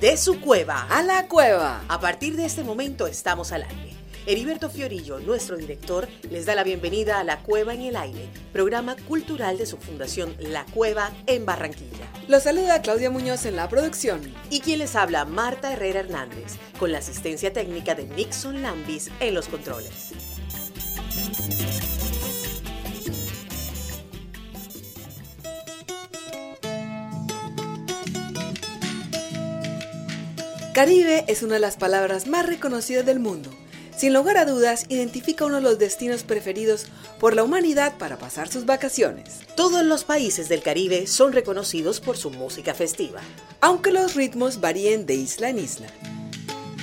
De su cueva a la cueva. A partir de este momento estamos al aire. Heriberto Fiorillo, nuestro director, les da la bienvenida a La Cueva en el Aire, programa cultural de su fundación La Cueva en Barranquilla. Los saluda Claudia Muñoz en la producción. Y quien les habla, Marta Herrera Hernández, con la asistencia técnica de Nixon Lambis en los controles. Caribe es una de las palabras más reconocidas del mundo sin lugar a dudas, identifica uno de los destinos preferidos por la humanidad para pasar sus vacaciones. Todos los países del Caribe son reconocidos por su música festiva, aunque los ritmos varíen de isla en isla.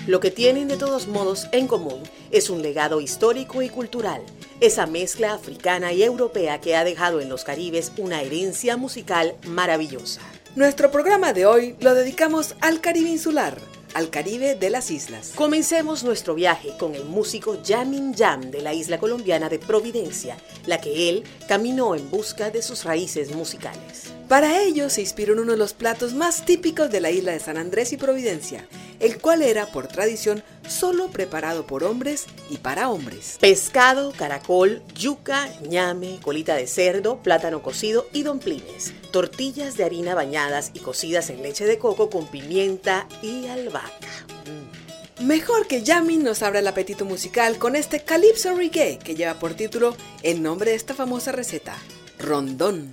Lo que tienen de todos modos en común es un legado histórico y cultural, esa mezcla africana y europea que ha dejado en los Caribes una herencia musical maravillosa. Nuestro programa de hoy lo dedicamos al Caribe insular al Caribe de las islas. Comencemos nuestro viaje con el músico Yamin Yam de la isla colombiana de Providencia, la que él caminó en busca de sus raíces musicales. Para ello se inspiró en uno de los platos más típicos de la isla de San Andrés y Providencia, el cual era por tradición solo preparado por hombres y para hombres. Pescado, caracol, yuca, ñame, colita de cerdo, plátano cocido y domplines. Tortillas de harina bañadas y cocidas en leche de coco con pimienta y albahaca. Mm. Mejor que Yamin nos abra el apetito musical con este Calypso Reggae que lleva por título el nombre de esta famosa receta, rondón.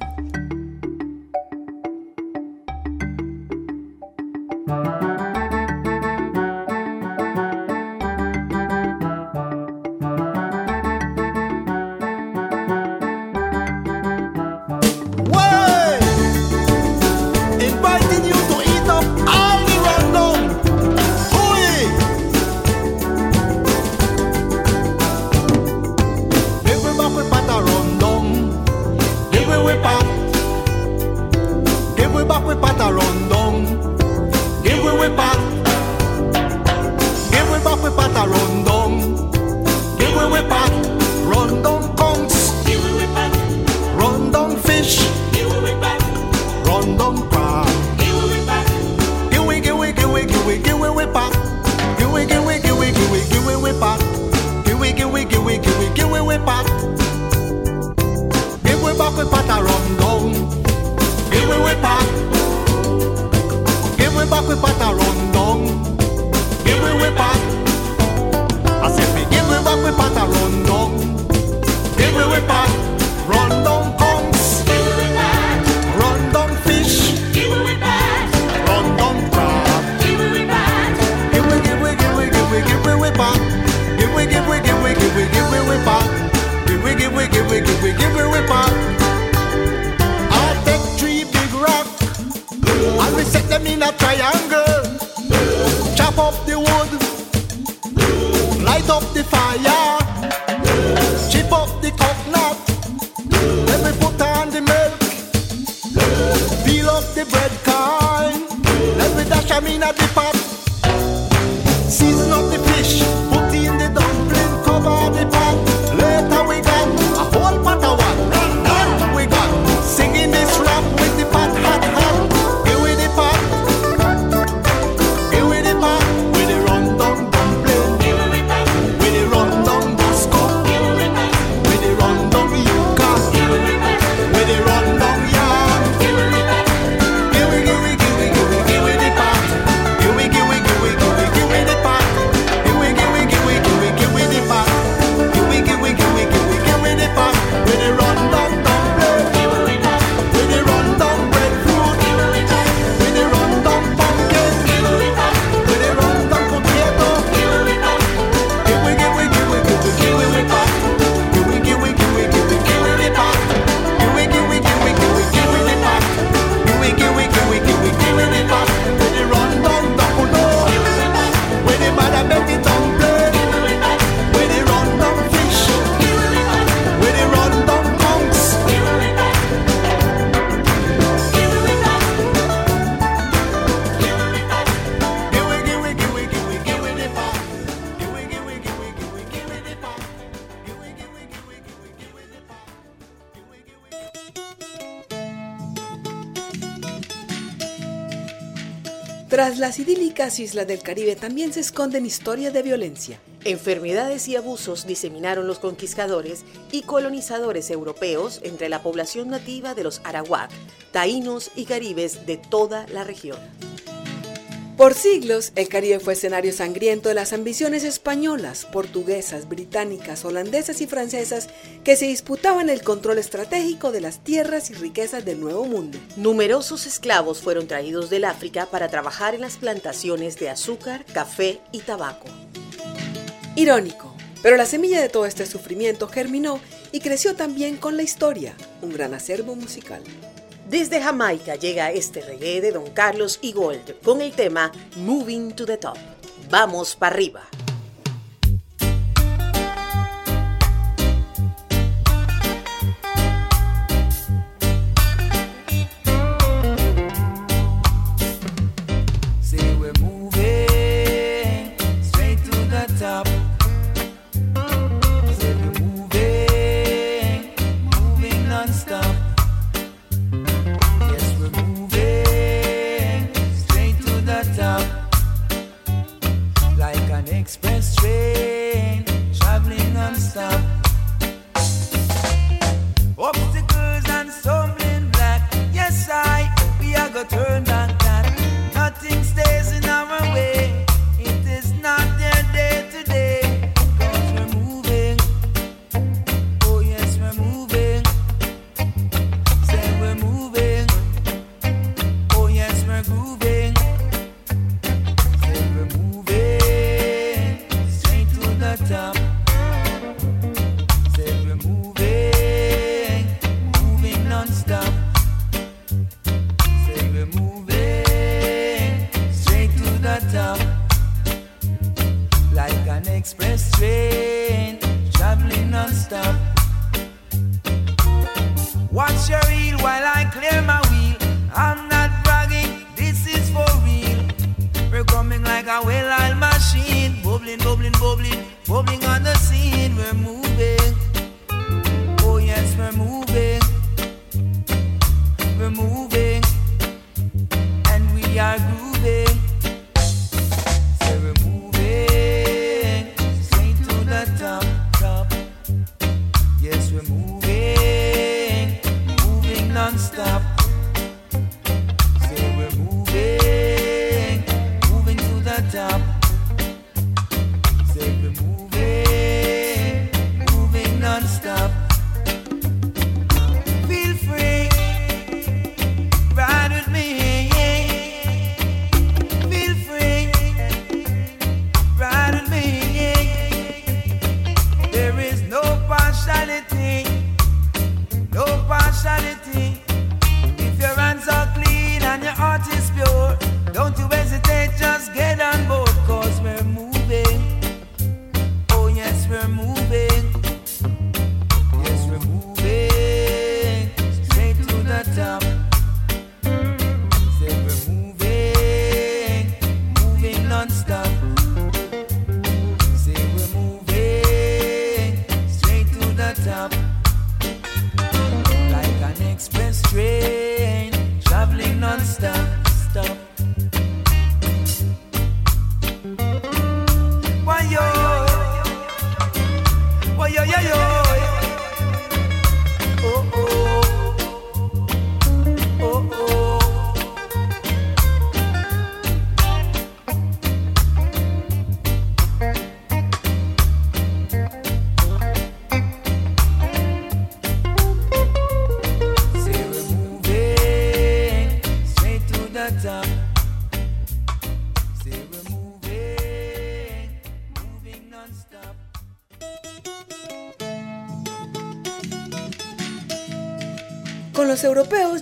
the milk. Peel off the bread corn. Let me dash them in at the pot. Season up the fish. Idílicas islas del Caribe también se esconden historias de violencia. Enfermedades y abusos diseminaron los conquistadores y colonizadores europeos entre la población nativa de los arawak, taínos y caribes de toda la región. Por siglos, el Caribe fue escenario sangriento de las ambiciones españolas, portuguesas, británicas, holandesas y francesas que se disputaban el control estratégico de las tierras y riquezas del Nuevo Mundo. Numerosos esclavos fueron traídos del África para trabajar en las plantaciones de azúcar, café y tabaco. Irónico, pero la semilla de todo este sufrimiento germinó y creció también con la historia, un gran acervo musical. Desde Jamaica llega este reggae de Don Carlos y Gold con el tema Moving to the Top. Vamos para arriba. Los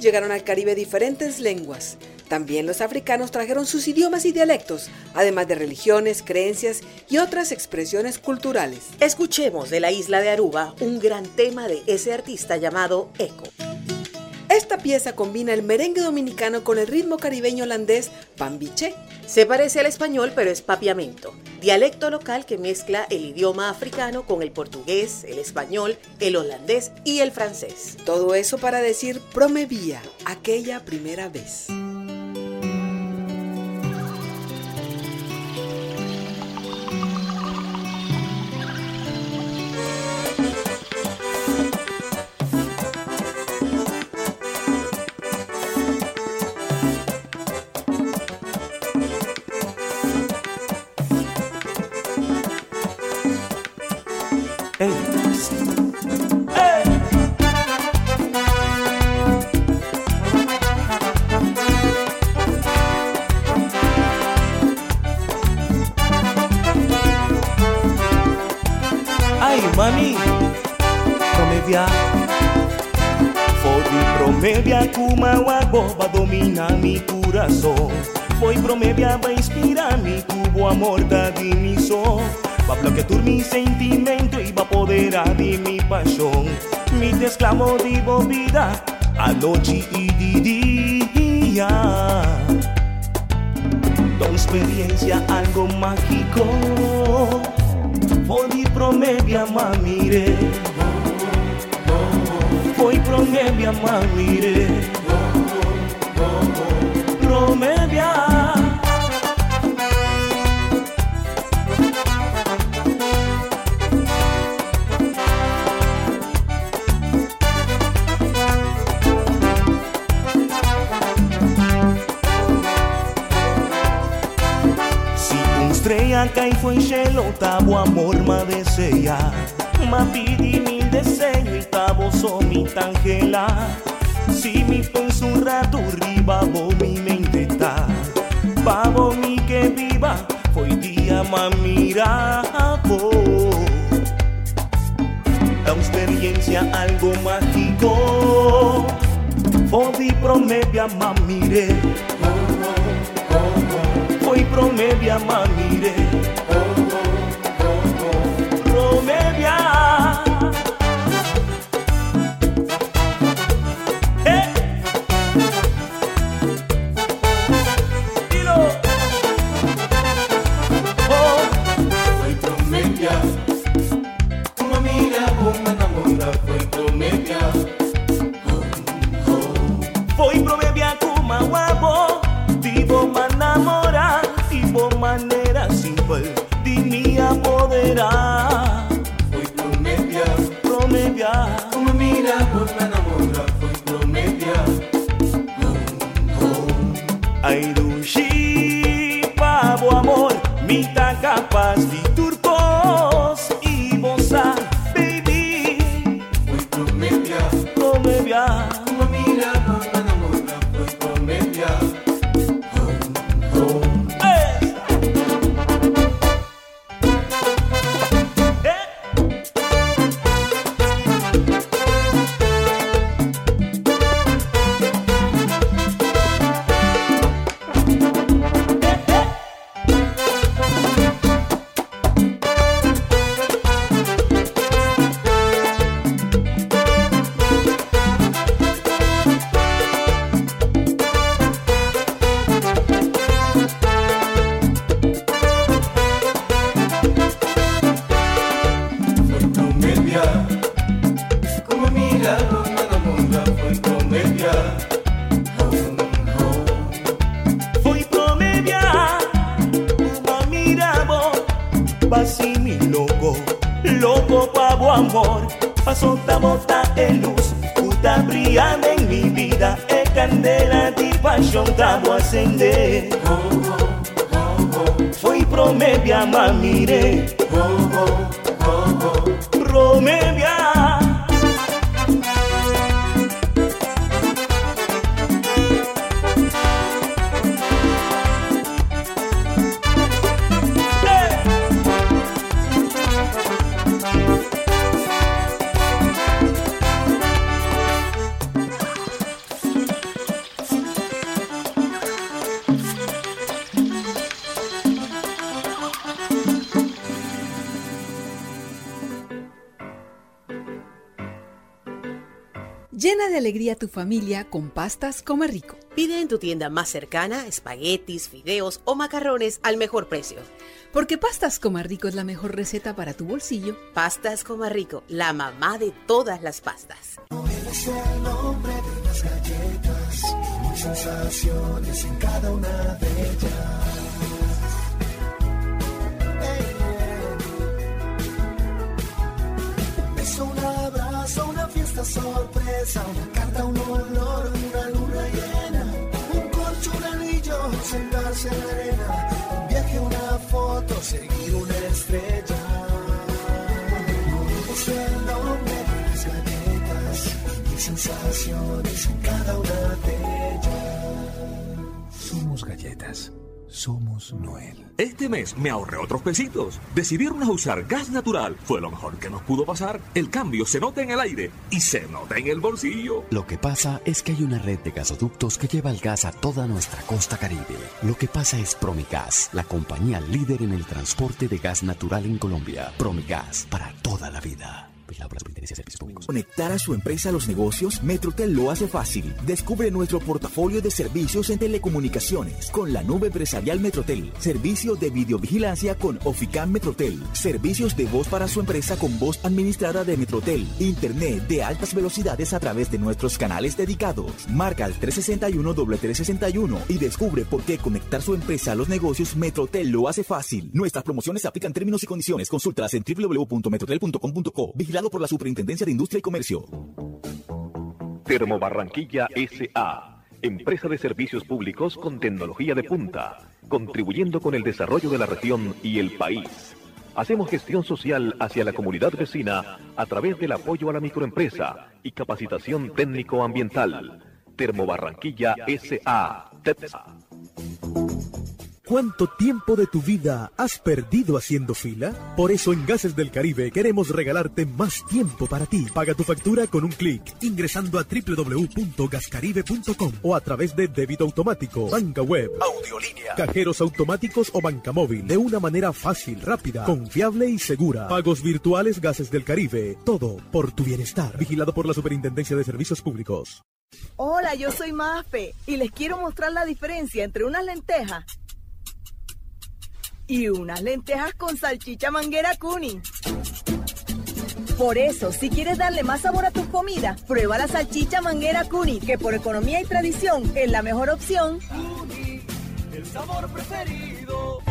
llegaron al Caribe diferentes lenguas. También los africanos trajeron sus idiomas y dialectos, además de religiones, creencias y otras expresiones culturales. Escuchemos de la isla de Aruba un gran tema de ese artista llamado Eco. Pieza combina el merengue dominicano con el ritmo caribeño holandés pambiche. Se parece al español, pero es papiamento, dialecto local que mezcla el idioma africano con el portugués, el español, el holandés y el francés. Todo eso para decir promevía, aquella primera vez. Pode promedia kuma va dominar mi corazón. Foi promedia va inspirar mi tubo amor da di mi son. Va bloquear mi sentimento y va apoderar de mi pasión. Mi te exclamo divo vida a día Da experiencia algo mágico. Foi promedia mamire Promedia Si un estrella cae fue tabo amor ma desea. Ma pidi mil deseño y tabo so mi tangela. Si mi penso un rato riba bo mi mente ta mi que viva, foi día ma mira po Da experiencia algo mágico. Fodi promedia ma mire Foi promedia ma mire biamamire oh, oh. Familia con pastas Come Rico. Pide en tu tienda más cercana espaguetis, fideos o macarrones al mejor precio. Porque pastas Come Rico es la mejor receta para tu bolsillo. Pastas Rico, la mamá de todas las pastas. beso, un abrazo, una fiesta sorpresa, una carta, un olor, una luna llena, un corcho, un anillo, sentarse en la arena, un viaje, una foto, seguir una estrella. Es el nombre de las galletas, y sensaciones en cada una de ellas. Somos galletas. Somos Noel. Este mes me ahorré otros pesitos. Decidieron usar gas natural. Fue lo mejor que nos pudo pasar. El cambio se nota en el aire y se nota en el bolsillo. Lo que pasa es que hay una red de gasoductos que lleva el gas a toda nuestra costa caribe. Lo que pasa es Promigas, la compañía líder en el transporte de gas natural en Colombia. Promigas, para toda la vida. Conectar a su empresa a los negocios, Metrotel lo hace fácil. Descubre nuestro portafolio de servicios en telecomunicaciones con la nube empresarial Metrotel. Servicio de videovigilancia con Oficam Metrotel. Servicios de voz para su empresa con voz administrada de Metrotel. Internet de altas velocidades a través de nuestros canales dedicados. Marca al 361 361 y descubre por qué conectar su empresa a los negocios Metrotel lo hace fácil. Nuestras promociones aplican términos y condiciones. Consultas en www.metrotel.com.co. Vigilado por la Superintendencia de Industria y Comercio. Termo Barranquilla S.A. Empresa de servicios públicos con tecnología de punta, contribuyendo con el desarrollo de la región y el país. Hacemos gestión social hacia la comunidad vecina a través del apoyo a la microempresa y capacitación técnico-ambiental. Termo Barranquilla S.A. TEPSA. ¿Cuánto tiempo de tu vida has perdido haciendo fila? Por eso en Gases del Caribe queremos regalarte más tiempo para ti. Paga tu factura con un clic ingresando a www.gascaribe.com o a través de débito automático, banca web, audiolínea, cajeros automáticos o banca móvil de una manera fácil, rápida, confiable y segura. Pagos virtuales Gases del Caribe. Todo por tu bienestar. Vigilado por la Superintendencia de Servicios Públicos. Hola, yo soy Mafe y les quiero mostrar la diferencia entre unas lentejas y unas lentejas con salchicha manguera cuni. Por eso, si quieres darle más sabor a tus comidas, prueba la salchicha manguera cuni, que por economía y tradición es la mejor opción. el sabor preferido.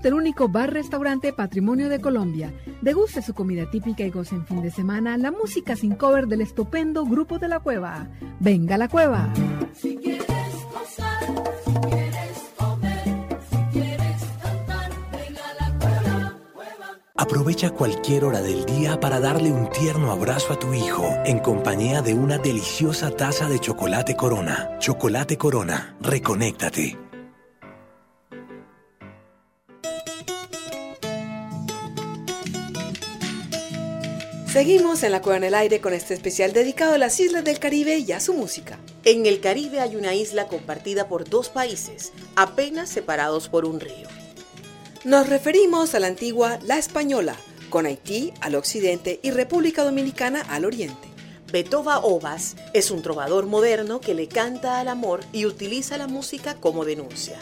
Disfrute el único bar-restaurante Patrimonio de Colombia. Deguste su comida típica y goce en fin de semana la música sin cover del estupendo Grupo de la Cueva. Venga a la Cueva. Si quieres gozar, si quieres comer, si quieres cantar, ven a la cueva. Aprovecha cualquier hora del día para darle un tierno abrazo a tu hijo en compañía de una deliciosa taza de chocolate Corona. Chocolate Corona, reconéctate. Seguimos en la Cueva en el Aire con este especial dedicado a las islas del Caribe y a su música. En el Caribe hay una isla compartida por dos países, apenas separados por un río. Nos referimos a la antigua La Española, con Haití al occidente y República Dominicana al oriente. Betova Ovas es un trovador moderno que le canta al amor y utiliza la música como denuncia.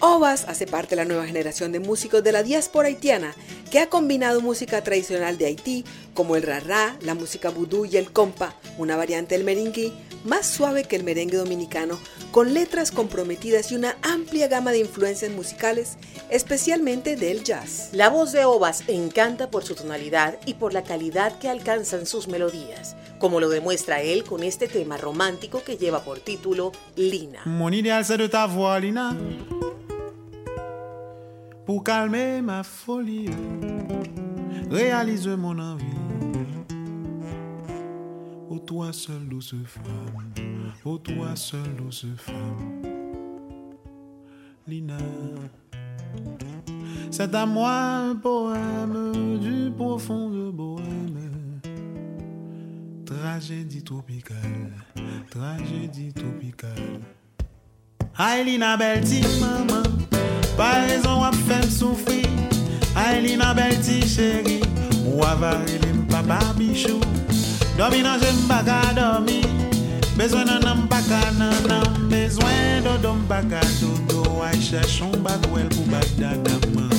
Ovas hace parte de la nueva generación de músicos de la diáspora haitiana que ha combinado música tradicional de Haití como el rarrá, la música vudú y el compa, una variante del merengue más suave que el merengue dominicano, con letras comprometidas y una amplia gama de influencias musicales, especialmente del jazz. La voz de Ovas encanta por su tonalidad y por la calidad que alcanzan sus melodías, como lo demuestra él con este tema romántico que lleva por título Lina. Mon idéal c'est de t'avoir, Lina. Pour calmer ma folie, réalise mon envie. Ô toi seule douce femme, ô toi seule douce femme, Lina. C'est à moi un poème du profond de bohème. Tragédie tropicale, tragédie tropicale. Aïe, Lina, belle Pa rezon wap fem soufri Ay li nan bel ti cheri Ou avare li mpapa bichou. Domi nan jem baka domi Bezwen nan nan baka nan nan Bezwen do dom baka do do Ay chèchon bak wel pou bak da daman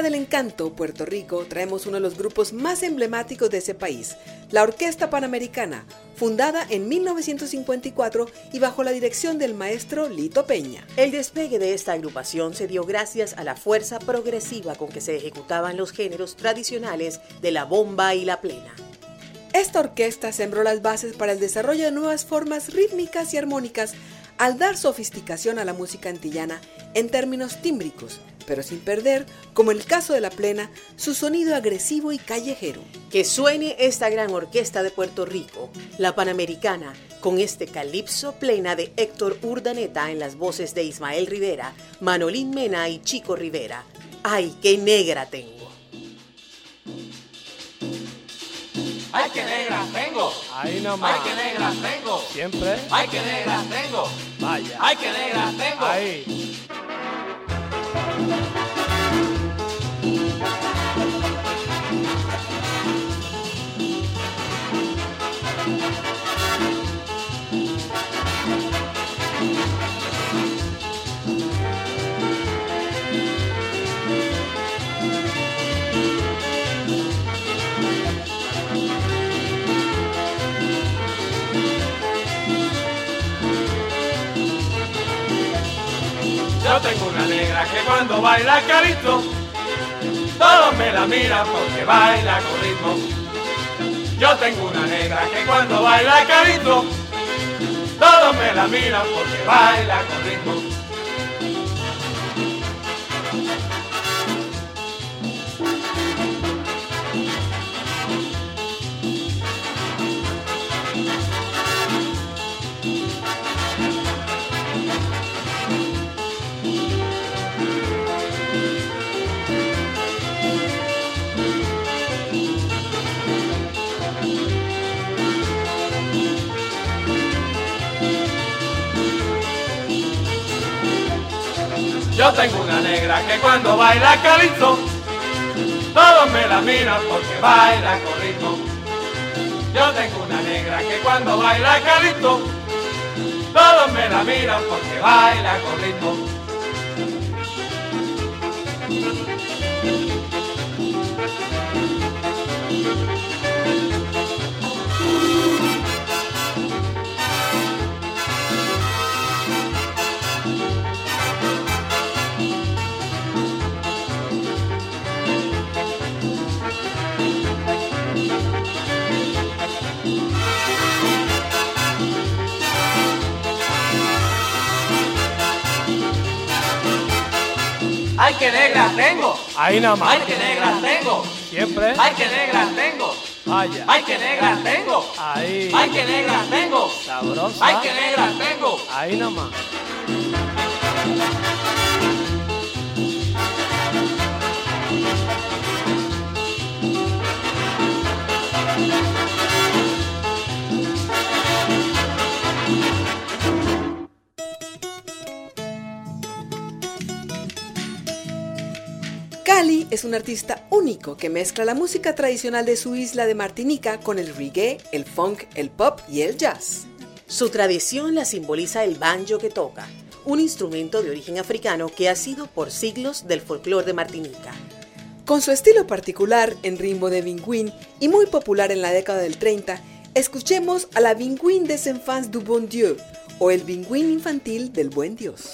isla del encanto, Puerto Rico, traemos uno de los grupos más emblemáticos de ese país, la Orquesta Panamericana, fundada en 1954 y bajo la dirección del maestro Lito Peña. El despegue de esta agrupación se dio gracias a la fuerza progresiva con que se ejecutaban los géneros tradicionales de la bomba y la plena. Esta orquesta sembró las bases para el desarrollo de nuevas formas rítmicas y armónicas al dar sofisticación a la música antillana en términos tímbricos, pero sin perder, como en el caso de la plena, su sonido agresivo y callejero. Que suene esta gran orquesta de Puerto Rico, la Panamericana, con este calipso plena de Héctor Urdaneta en las voces de Ismael Rivera, Manolín Mena y Chico Rivera. ¡Ay, qué negra tengo! Ay, qué negras tengo. Ahí nomás. Ay, qué negras tengo. Siempre. Ay, qué negras tengo. Vaya. Ay, qué negras tengo. Ahí. Tengo una negra que cuando baila calito, todos me la miran porque baila con ritmo. Yo tengo una negra que cuando baila calito, todos me la miran porque baila con ritmo. Yo tengo una negra que cuando baila calito, todos me la miran porque baila con ritmo. Yo tengo una negra que cuando baila calito, todos me la miran porque baila con ritmo. Ay, qué negras tengo. Ahí nada más. Ay, qué negras tengo. Siempre. Ay, qué negras tengo. Vaya. Ay, qué negras tengo. Ahí. Ay, qué negras tengo. Sabrosa. Ay, qué negras tengo. Ahí nomás. Cali es un artista único que mezcla la música tradicional de su isla de Martinica con el reggae, el funk, el pop y el jazz. Su tradición la simboliza el banjo que toca, un instrumento de origen africano que ha sido por siglos del folclore de Martinica. Con su estilo particular en ritmo de vinguín y muy popular en la década del 30, escuchemos a la vinguín des enfants du bon Dieu o el vinguín infantil del buen Dios.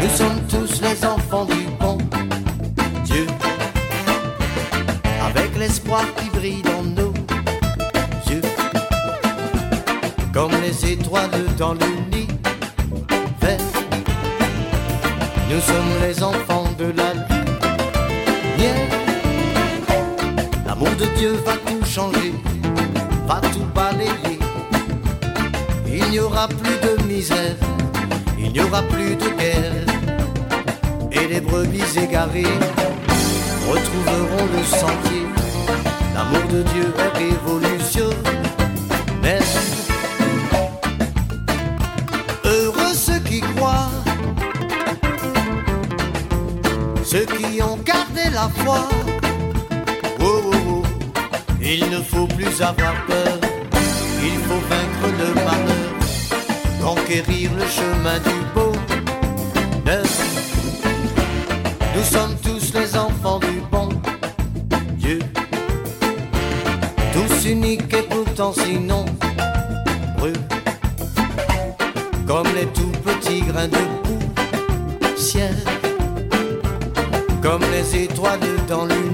Nous sommes tous les enfants du bon Dieu, avec l'espoir qui brille dans nos yeux, comme les étoiles dans l'univers. Nous sommes les enfants de la lumière. L'amour de Dieu va tout changer, va tout balayer. Il n'y aura plus de misère, n'y aura plus de guerre. Et les brebis égarées retrouveront le sentier. L'amour de Dieu est révolutionnaire. Heureux ceux qui croient, ceux qui ont gardé la foi. Oh, oh, oh. Il ne faut plus avoir peur, conquérir le chemin du bonheur. Nous sommes tous les enfants du bon Dieu, tous uniques et pourtant sinon brûlent, comme les tout petits grains de poussière, comme les étoiles dans l'univers.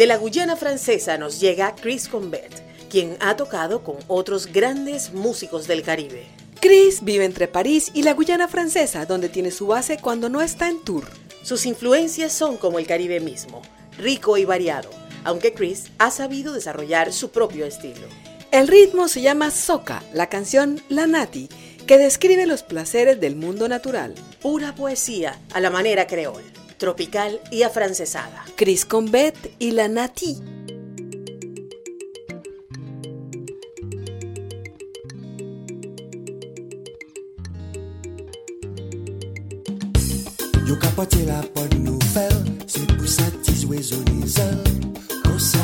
De la Guyana francesa nos llega Chris Combet, quien ha tocado con otros grandes músicos del Caribe. Chris vive entre París y la Guyana francesa, donde tiene su base cuando no está en tour. Sus influencias son como el Caribe mismo, rico y variado, aunque Chris ha sabido desarrollar su propio estilo. El ritmo se llama Soca, la canción La Nati, que describe los placeres del mundo natural. Pura poesía a la manera creol, tropical y afrancesada. Chris Combet y La Nati. Yo capote la bonne nouvelle, c'est pour ça tes oiseaux les ailes. Comme ça,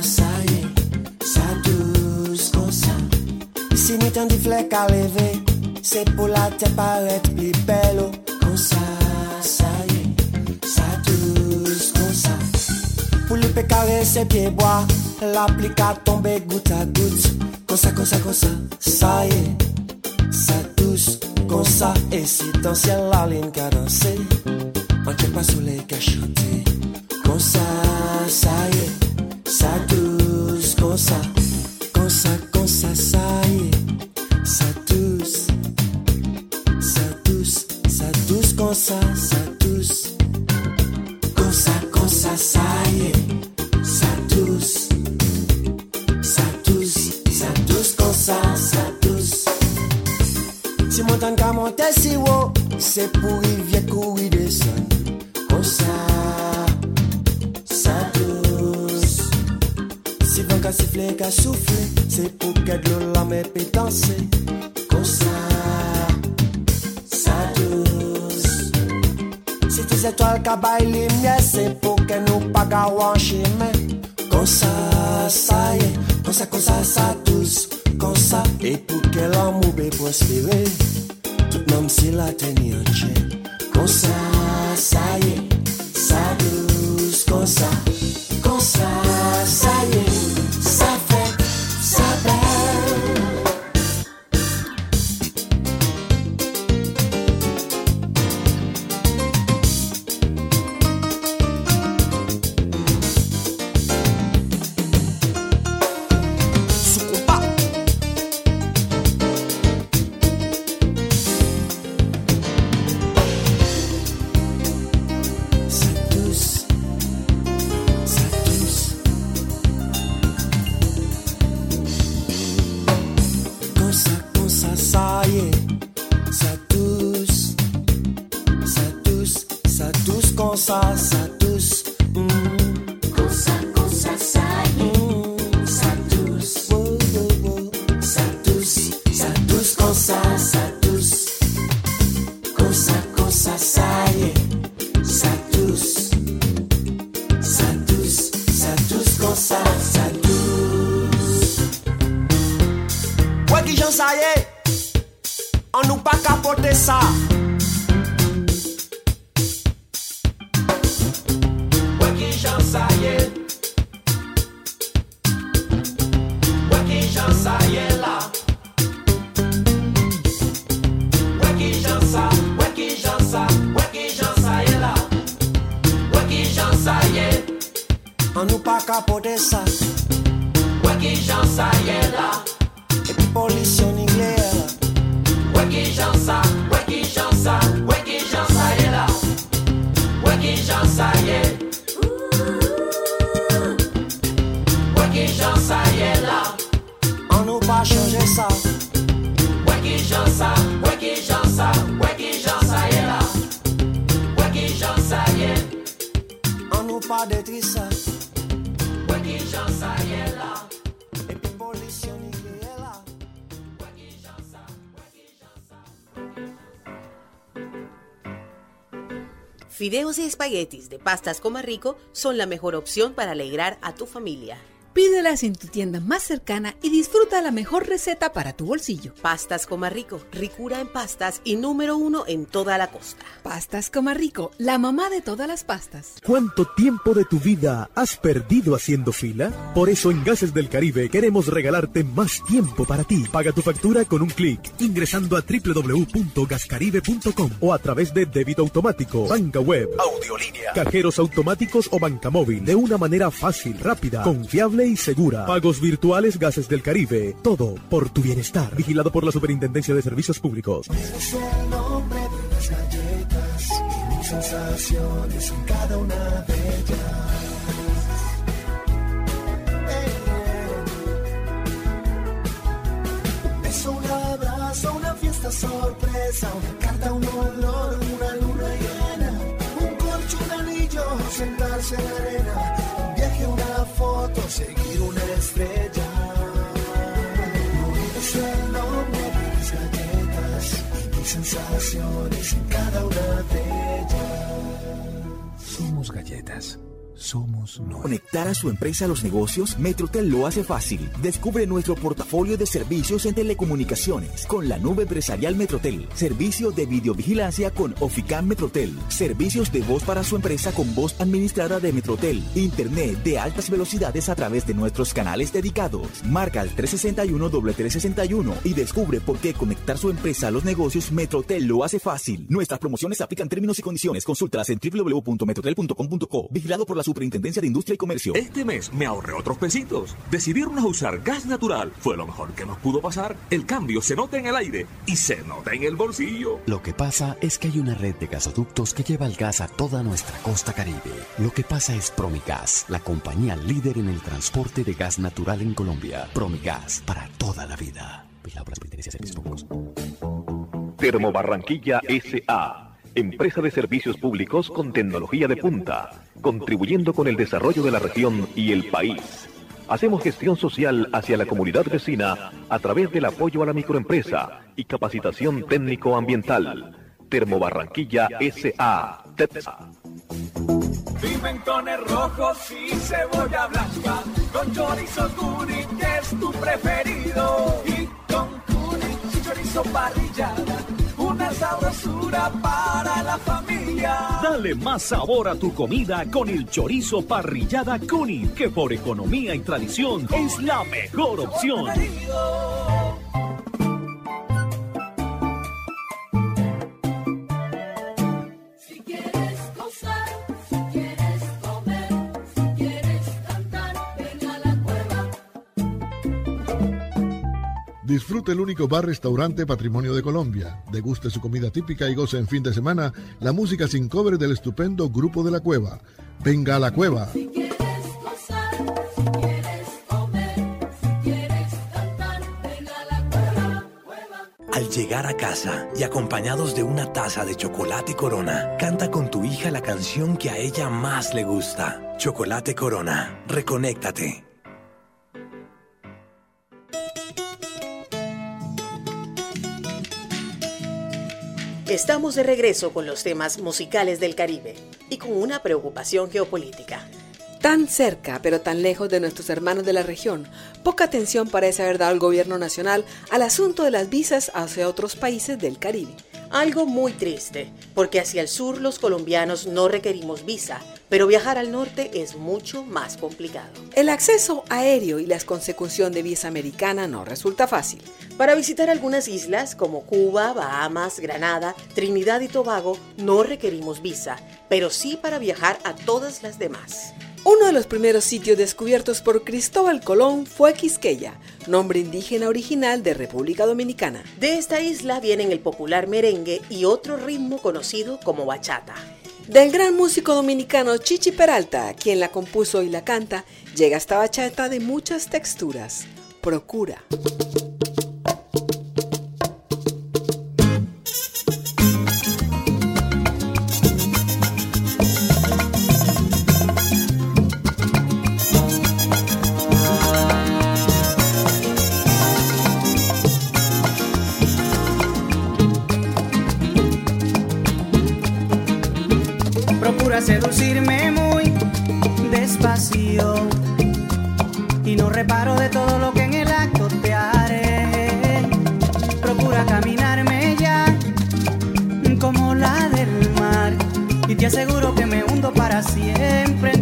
ça y ça. Si ni tant de flèches à lever, c'est pour la tête paraître plus belle. Goutte à goutte. Comme ça, comme ça, comme ça, ça y est, ça douce comme ça. Et c'est dans le ciel la ligne qu'a dansé. On tient pas soleil qu'a chanté. Comme ça, ça y est, ça douce comme ça. Comme ça, comme ça, ça y est, tan ka monte si wo Se pou rivye kou i desan Kon Sa Sa tous. Si van ka sifle ka soufle Se pou ke dlo la me pe danse Kon Sa Sa tous. Si ti zetwal ka bay li mye Se pou ke nou pa ga wan chime Kon sa Sa ye Kon sa kon sa sa tous. Kon sa e pou ke l'amou be prospere. Nam si la teni anje Konsa, sa ye, sa douz konsa Fideos y espaguetis de pastas Coma Rico son la mejor opción para alegrar a tu familia. Pídelas en tu tienda más cercana y disfruta la mejor receta para tu bolsillo. Pastas Coma Rico, ricura en pastas y número uno en toda la costa. Pastas Coma Rico, la mamá de todas las pastas. ¿Cuánto tiempo de tu vida has perdido haciendo fila? Por eso en Gases del Caribe queremos regalarte más tiempo para ti. Paga tu factura con un clic ingresando a www.gascaribe.com o a través de débito automático, banca web, Audiolínea. cajeros automáticos o banca móvil de una manera fácil, rápida, confiable y segura. Pagos virtuales Gases del Caribe. Todo por tu bienestar. Vigilado por la Superintendencia de Servicios Públicos. El nombre de las galletas y mis sensaciones en cada una de ellas. Un beso, un abrazo, una fiesta sorpresa, una carta, un olor, una luna llena, un corcho, un anillo, sentarse en la arena, foto, seguir una estrella. Es el nombre de las galletas y mis sensaciones en cada una de ellas. Somos galletas. Somos Conectar a su empresa a los negocios, Metrotel lo hace fácil. Descubre nuestro portafolio de servicios en telecomunicaciones con la nube empresarial Metrotel. Servicio de videovigilancia con Oficam Metrotel. Servicios de voz para su empresa con voz administrada de Metrotel. Internet de altas velocidades a través de nuestros canales dedicados. Marca al 361-361 y descubre por qué conectar su empresa a los negocios Metrotel lo hace fácil. Nuestras promociones aplican términos y condiciones. Consultas en www.metrotel.com.co. Vigilado por la Superintendencia de Industria y Comercio. Este mes me ahorré otros pesitos. Decidieron usar gas natural. Fue lo mejor que nos pudo pasar. El cambio se nota en el aire y se nota en el bolsillo. Lo que pasa es que hay una red de gasoductos que lleva el gas a toda nuestra costa caribe. Lo que pasa es Promigas, la compañía líder en el transporte de gas natural en Colombia. Promigas, para toda la vida. Vigilado por la Superintendencia de Servicios Públicos. Termobarranquilla S.A. Empresa de servicios públicos con tecnología de punta, contribuyendo con el desarrollo de la región y el país. Hacemos gestión social hacia la comunidad vecina a través del apoyo a la microempresa y capacitación técnico-ambiental. Termobarranquilla S.A. TEPSA. Y con chorizo cuni, que una sabrosura para la familia. Dale más sabor a tu comida con el chorizo parrillada Cuni, que por economía y tradición es la mejor opción. Disfrute el único bar-restaurante Patrimonio de Colombia. Deguste su comida típica y goce en fin de semana la música sin cover del estupendo Grupo de la Cueva. Venga a la cueva. Si quieres gozar, si quieres comer, si quieres cantar, ven a la cueva. Al llegar a casa y acompañados de una taza de chocolate Corona, canta con tu hija la canción que a ella más le gusta. Chocolate Corona, reconéctate. Estamos de regreso con los temas musicales del Caribe y con una preocupación geopolítica. Tan cerca, pero tan lejos de nuestros hermanos de la región, poca atención parece haber dado el gobierno nacional al asunto de las visas hacia otros países del Caribe. Algo muy triste, porque hacia el sur los colombianos no requerimos visa, pero viajar al norte es mucho más complicado. El acceso aéreo y la consecución de visa americana no resulta fácil. Para visitar algunas islas como Cuba, Bahamas, Granada, Trinidad y Tobago no requerimos visa, pero sí para viajar a todas las demás. Uno de los primeros sitios descubiertos por Cristóbal Colón fue Quisqueya, nombre indígena original de República Dominicana. De esta isla vienen el popular merengue y otro ritmo conocido como bachata. Del gran músico dominicano Chichi Peralta, quien la compuso y la canta, llega esta bachata de muchas texturas. Procura. Seducirme muy despacio y no reparo de todo lo que en el acto te haré. Procura caminarme ya como la del mar y te aseguro que me hundo para siempre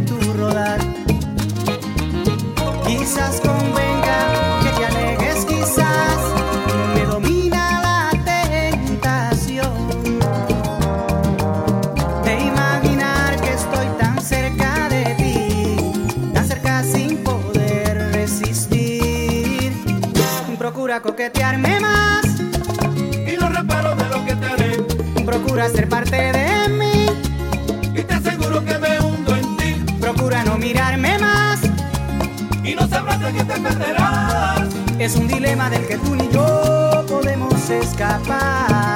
Es un dilema del que tú ni yo podemos escapar.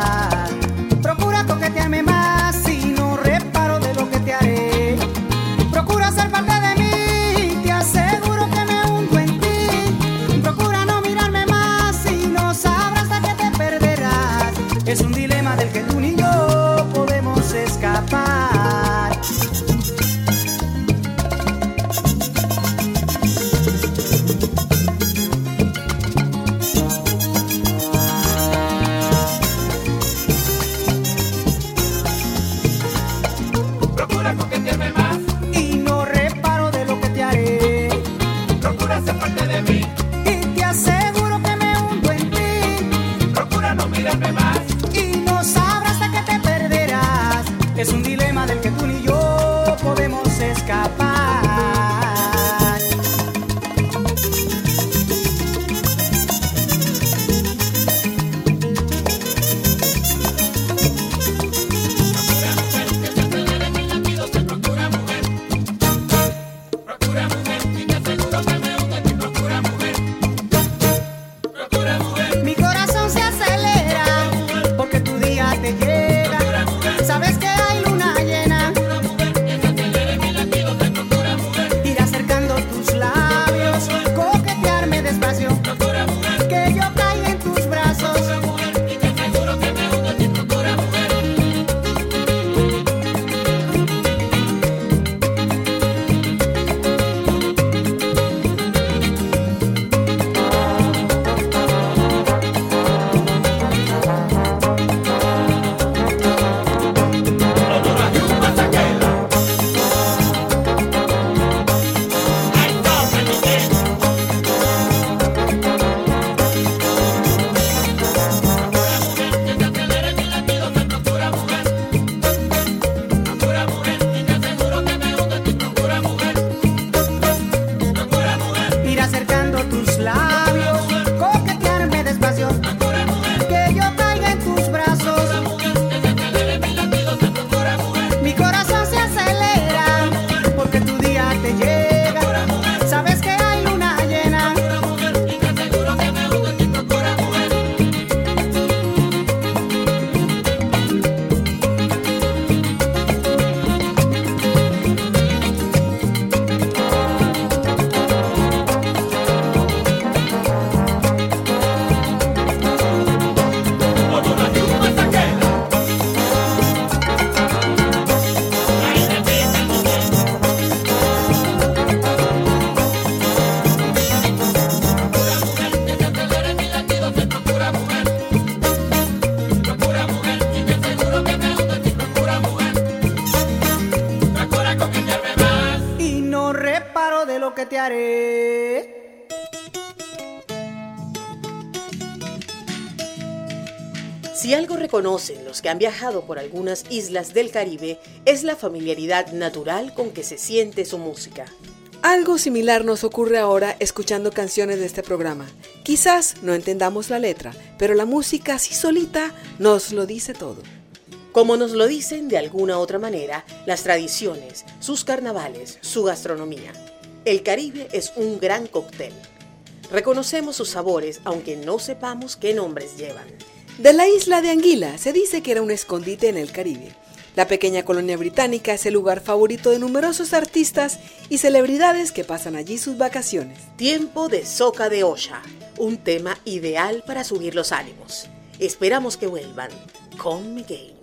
reconocen los que han viajado por algunas islas del Caribe es la familiaridad natural con que se siente su música. Algo similar nos ocurre ahora escuchando canciones de este programa. Quizás no entendamos la letra, pero la música así solita nos lo dice todo. Como nos lo dicen de alguna otra manera, las tradiciones, sus carnavales, su gastronomía. El Caribe es un gran cóctel. Reconocemos sus sabores aunque no sepamos qué nombres llevan. De la isla de Anguila se dice que era un escondite en el Caribe. La pequeña colonia británica es el lugar favorito de numerosos artistas y celebridades que pasan allí sus vacaciones. Tiempo de soca de olla, un tema ideal para subir los ánimos. Esperamos que vuelvan con Miguel.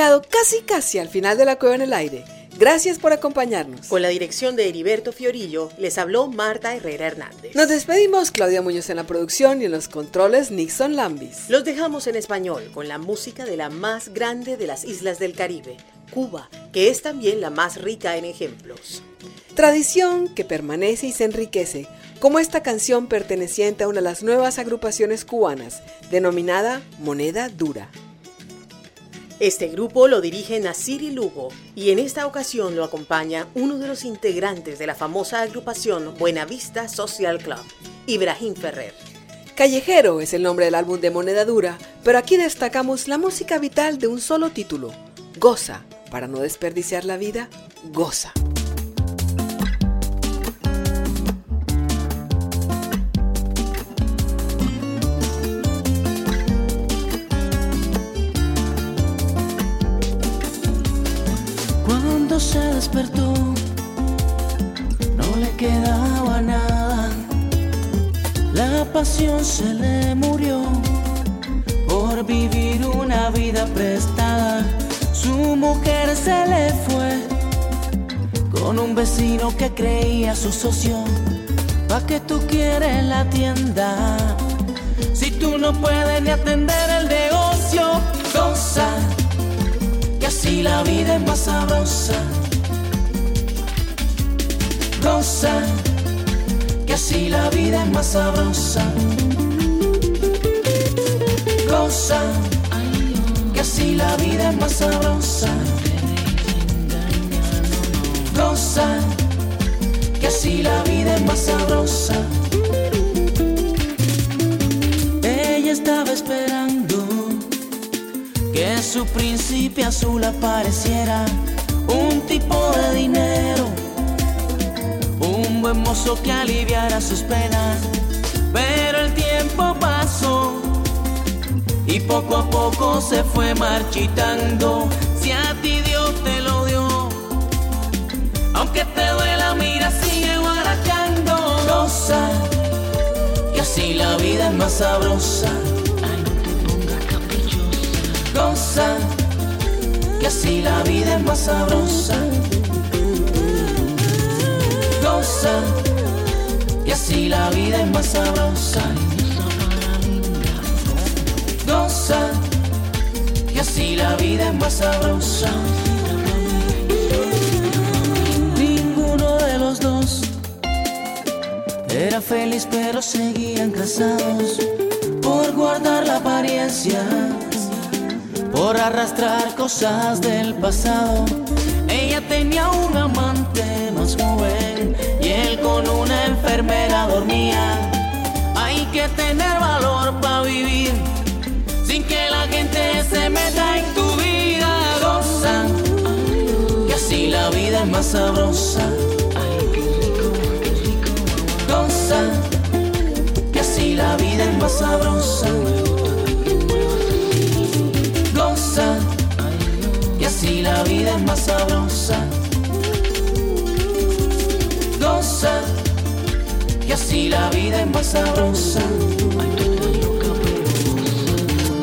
Llegado casi casi al final de la cueva en el aire. Gracias por acompañarnos. Con la dirección de Heriberto Fiorillo, les habló Marta Herrera Hernández. Nos despedimos, Claudia Muñoz en la producción y en los controles Nixon Lambis. Los dejamos en español con la música de la más grande de las islas del Caribe, Cuba, que es también la más rica en ejemplos. Tradición que permanece y se enriquece, como esta canción perteneciente a una de las nuevas agrupaciones cubanas, denominada Moneda Dura. Este grupo lo dirige Nasiri Lugo y en esta ocasión lo acompaña uno de los integrantes de la famosa agrupación Buenavista Social Club, Ibrahim Ferrer. Callejero es el nombre del álbum de Moneda Dura, pero aquí destacamos la música vital de un solo título, Goza, para no desperdiciar la vida, goza. Se despertó, no le quedaba nada. La pasión se le murió por vivir una vida prestada. Su mujer se le fue con un vecino que creía su socio. ¿Pa' que tú quieres la tienda? Si tú no puedes ni atender el negocio, goza que así la vida es más sabrosa. Goza, que así la vida es más sabrosa. Goza, que así la vida es más sabrosa. Goza, que así la vida es más sabrosa. Ella estaba esperando que su príncipe azul apareciera, un tipo de dinero, buen mozo que aliviara sus penas, pero el tiempo pasó y poco a poco se fue marchitando, si a ti Dios te lo dio, aunque te duela, mira, sigue guarachando, goza, que así la vida es más sabrosa. Goza, que así la vida es más sabrosa. Goza, que así la vida es más sabrosa. Goza, que así la vida es más sabrosa. Ninguno de los dos era feliz, pero seguían casados por guardar la apariencia por arrastrar cosas del pasado. La vida es más sabrosa.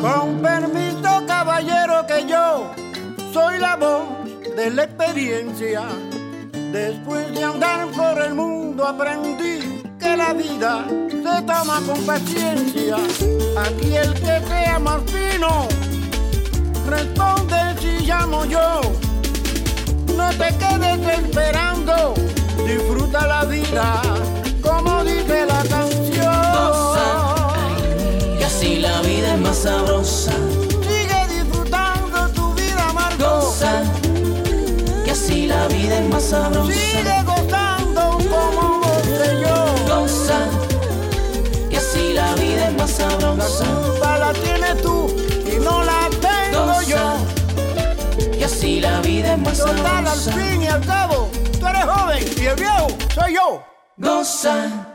Con permiso, caballero, que yo soy la voz de la experiencia. Después de andar por el mundo aprendí que la vida se toma con paciencia. Aquí el que sea más fino responde si llamo yo. No te quedes esperando, disfruta la vida, como dice la canción. Goza, y así la vida es más sabrosa. Sigue disfrutando tu vida, Marco. Goza, que así la vida es más sabrosa. Sigue gozando como goce yo. Goza, que así la vida es más sabrosa. La culpa la tienes tú y no la tengo Goza, yo. que así la vida es más Total, al sabrosa. fin y al cabo, tú eres joven y el viejo soy yo. Goza,